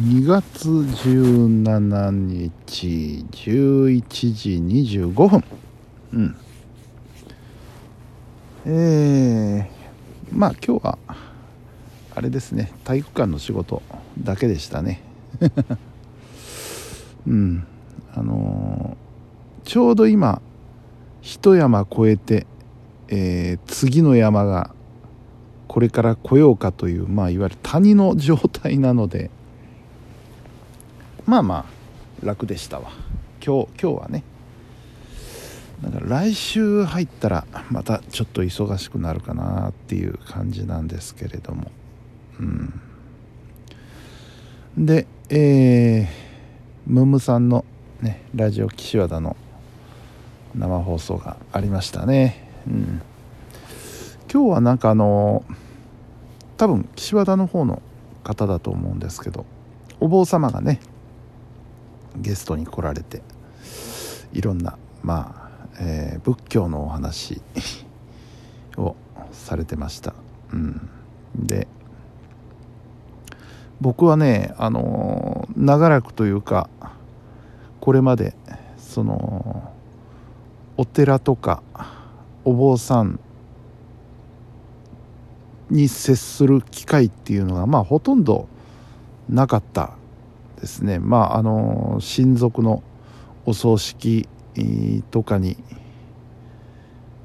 2月17日11時25分。うん。えー、まあ今日はあれですね。体育館の仕事だけでしたね。うん。あのー、ちょうど今一山越えて、えー、次の山がこれから来ようかという、まあ、いわゆる谷の状態なのでまあまあ楽でしたわ。今日今日はね。だから来週入ったらまたちょっと忙しくなるかなっていう感じなんですけれども。うん。でえー、ムムさんのねラジオ岸和田の生放送がありましたね。うん。今日はなんかあの多分岸和田の方の方だと思うんですけどお坊様がねゲストに来られていろんなまあ、えー、仏教のお話 をされてました、うん、で僕はねあの長らくというかこれまでそのお寺とかお坊さんに接する機会っていうのがまあほとんどなかったですね。まああの親族のお葬式とかに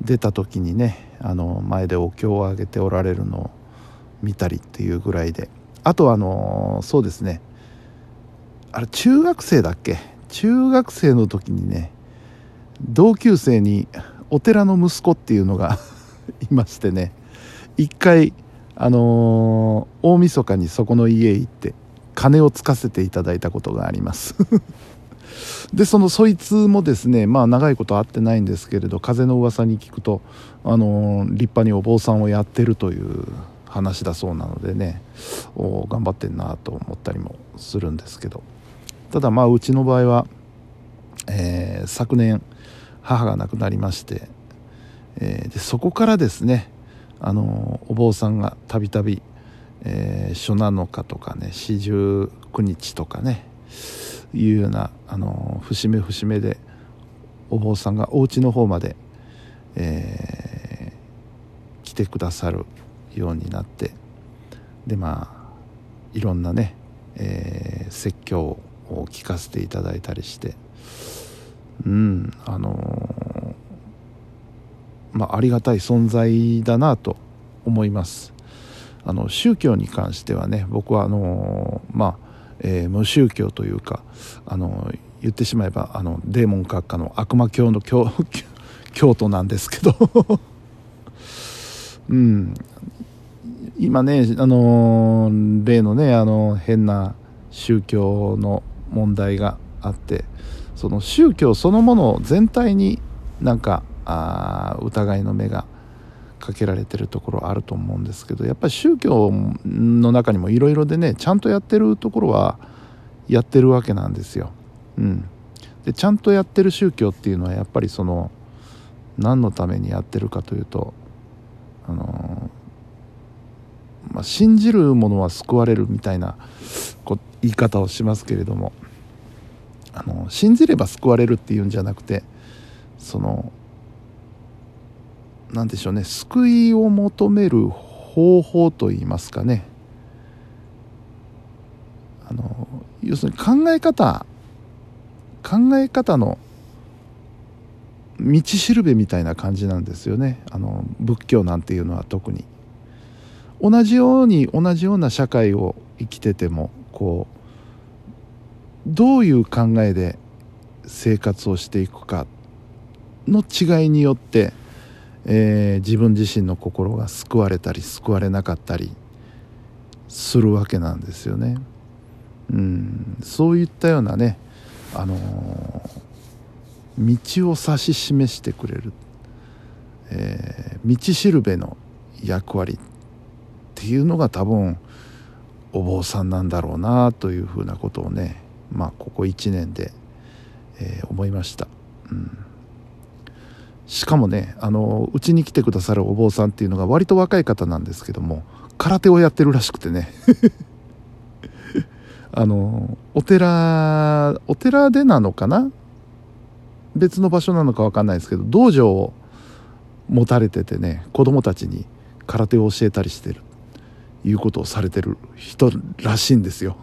出た時にねあの前でお経をあげておられるのを見たりっていうぐらいで。あとあのそうですね。あれ中学生だっけ？中学生の時にね同級生にお寺の息子っていうのが いましてね。一回あのー、大晦日にそこの家へ行って金をつかせていただいたことがあります。でそのそいつもですねまあ長いこと会ってないんですけれど風の噂に聞くとあのー、立派にお坊さんをやってるという話だそうなのでねお頑張ってんなと思ったりもするんですけど。ただまあうちの場合は、えー、昨年母が亡くなりまして、えー、でそこからですねあのお坊さんがたびたび初七日とかね四十九日とかねいうようなあの節目節目でお坊さんがお家の方まで、えー、来てくださるようになってでまあいろんなね、えー、説教を聞かせていただいたりしてうんあのまあ、ありがたい存在だなと思います。あの宗教に関してはね僕はあのまあ、えー、無宗教というかあの言ってしまえばあのデーモン閣下の悪魔教の教 教徒なんですけど。うん。今ねあの例のねあの変な宗教の問題があってその宗教そのもの全体になんかあ疑いの目がかけられてるところあると思うんですけどやっぱり宗教の中にもいろいろでねちゃんとやってるところはやってるわけなんですよ。うん、でちゃんとやってる宗教っていうのはやっぱりその何のためにやってるかというとあのまあ、信じる者は救われるみたいなこ言い方をしますけれどもあの信じれば救われるっていうんじゃなくてその何でしょうね。救いを求める方法といいますかね。あの要するに考え方考え方の道しるべみたいな感じなんですよね。あの仏教なんていうのは特に。同じように同じような社会を生きててもこうどういう考えで生活をしていくかの違いによってえー、自分自身の心が救われたり救われなかったりするわけなんですよね。うん、そういったようなね、あのー、道を指し示してくれる、えー、道しるべの役割っていうのが多分お坊さんなんだろうなというふうなことをねまあここ1年で、えー、思いました。うんしかもねあのうちに来てくださるお坊さんっていうのが割と若い方なんですけども空手をやってるらしくてね。あのお寺お寺でなのかな？別の場所なのか分かんないですけど道場を持たれててね子供たちに空手を教えたりしてるいうことをされてる人らしいんですよ。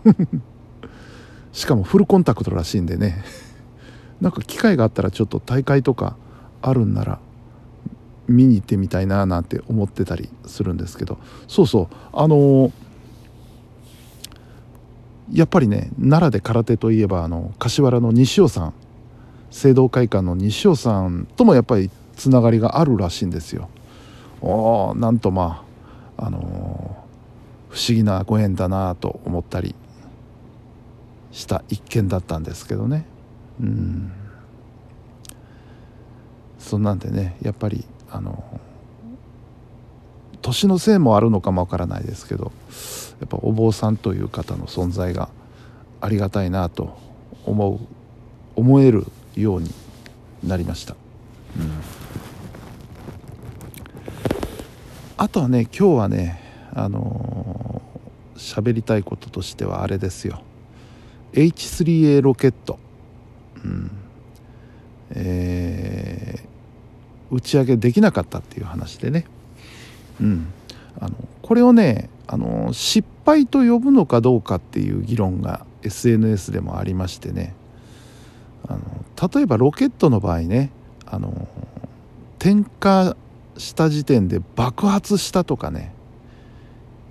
しかもフルコンタクトらしいんでね。なんか機会があったらちょっと大会とかあるんなら見に行ってみたいななんて思ってたりするんですけど。そうそう。あのー、やっぱりね奈良で空手といえばあの柏原の西尾さん。聖堂会館の西尾さんともやっぱりつながりがあるらしいんですよ。おなんとまああのー、不思議なご縁だなと思ったりした一件だったんですけどね。うん。そんなんでねやっぱりあの年のせいもあるのかもわからないですけどやっぱお坊さんという方の存在がありがたいなと思う思えるようになりました、うん、あとはね今日はねあの喋、りたいこととしてはあれですよ。H3A ロケット、うんえー、打ち上げできなかったっていう話でね、うん、あのこれをねあの失敗と呼ぶのかどうかっていう議論が SNS でもありましてね。あの例えばロケットの場合ねあの点火した時点で爆発したとかね。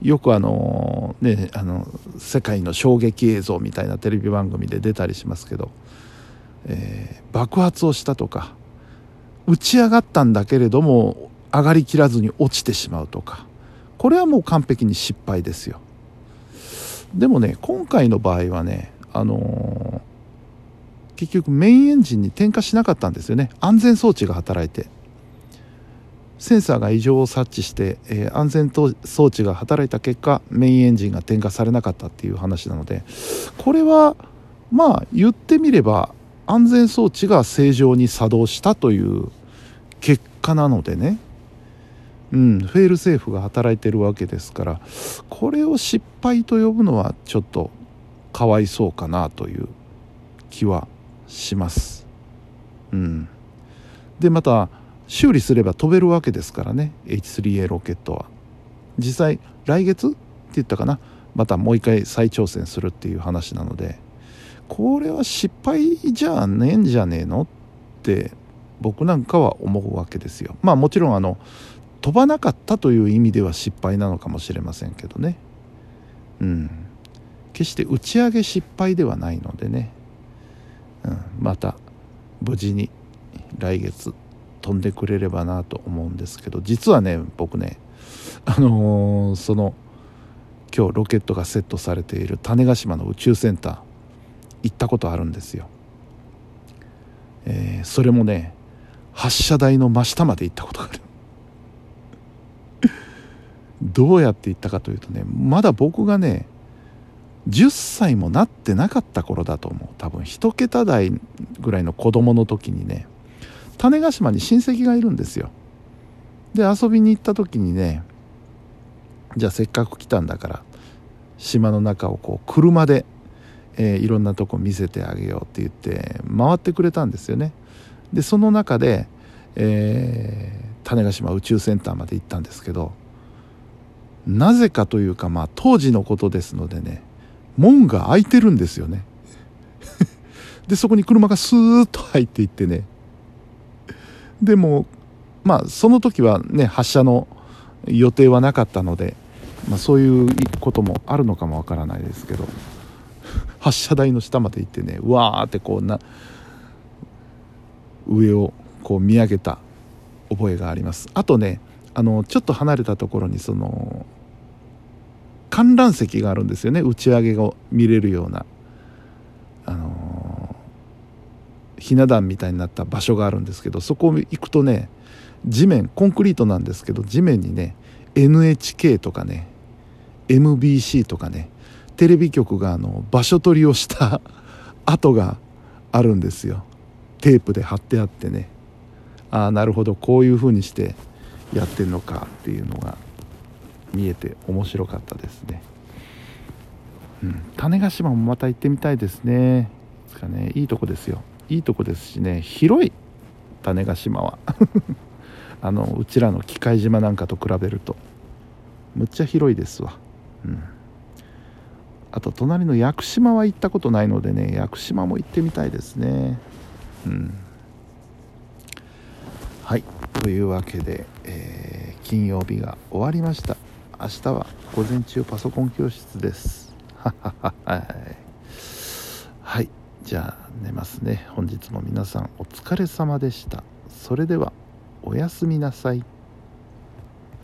よくあのねあの世界の衝撃映像みたいなテレビ番組で出たりしますけど、えー、爆発をしたとか打ち上がったんだけれども上がりきらずに落ちてしまうとか。これはもう完璧に失敗ですよ。でもね今回の場合はねあのー、結局メインエンジンに点火しなかったんですよね。安全装置が働いて。センサーが異常を察知して、えー、安全装置が働いた結果メインエンジンが点火されなかったっていう話なので。これはまあ言ってみれば安全装置が正常に作動したという結果なのでね。うんフェールセーフが働いてるわけですからこれを失敗と呼ぶのはちょっとかわいそうかなという気はします。うん。でまた修理すれば飛べるわけですからね H3A ロケットは。実際来月？って言ったかな？またもう一回再挑戦するっていう話なのでこれは失敗じゃねえんじゃねえのって僕なんかは思うわけですよ。まあもちろんあの飛ばなかったという意味では失敗なのかもしれませんけどね。うん。決して打ち上げ失敗ではないのでね、うん、また無事に来月飛んでくれればなと思うんですけど。実はね僕ねあのー、その今日ロケットがセットされている種子島の宇宙センター行ったことあるんですよ、えー、それもね発射台の真下まで行ったことがある。どうやって行ったかというとねまだ僕がね10歳もなってなかった頃だと思う。多分1桁台ぐらいの子供の時にね種子島に親戚がいるんですよ。で遊びに行った時にねじゃあせっかく来たんだから島の中をこう車で、えー、いろんなとこ見せてあげようって言って回ってくれたんですよね。でその中で、えー、種子島宇宙センターまで行ったんですけどなぜかというかまあ当時のことですのでね門が開いてるんですよね。でそこに車がスーッと入っていってね。でもまあその時はね発射の予定はなかったので、まあ、そういうこともあるのかもわからないですけど 発射台の下まで行ってねうわーってこうな上をこう見上げた覚えがあります。あとねあのちょっと離れたところにその観覧席があるんですよね。打ち上げが見れるような。あのひな壇みたいになった場所があるんですけどそこを行くとね地面コンクリートなんですけど地面にね NHK とかね MBC とかねテレビ局があの場所取りをした 跡があるんですよ。テープで貼ってあってね。ああなるほど。こういう風にしてやってんのかっていうのが見えて面白かったですね。うん、種子島もまた行ってみたいですね。いつかね。いいとこですよ。いいとこですしね。広い種子島は。あのうちらの機械島なんかと比べると。むっちゃ広いですわ。うん。あと隣の屋久島は行ったことないのでね屋久島も行ってみたいですね。うんはい。というわけで、えー金曜日が終わりました。明日は午前中パソコン教室です。はいはい。じゃあ寝ますね。本日も皆さんお疲れ様でした。それではおやすみなさい。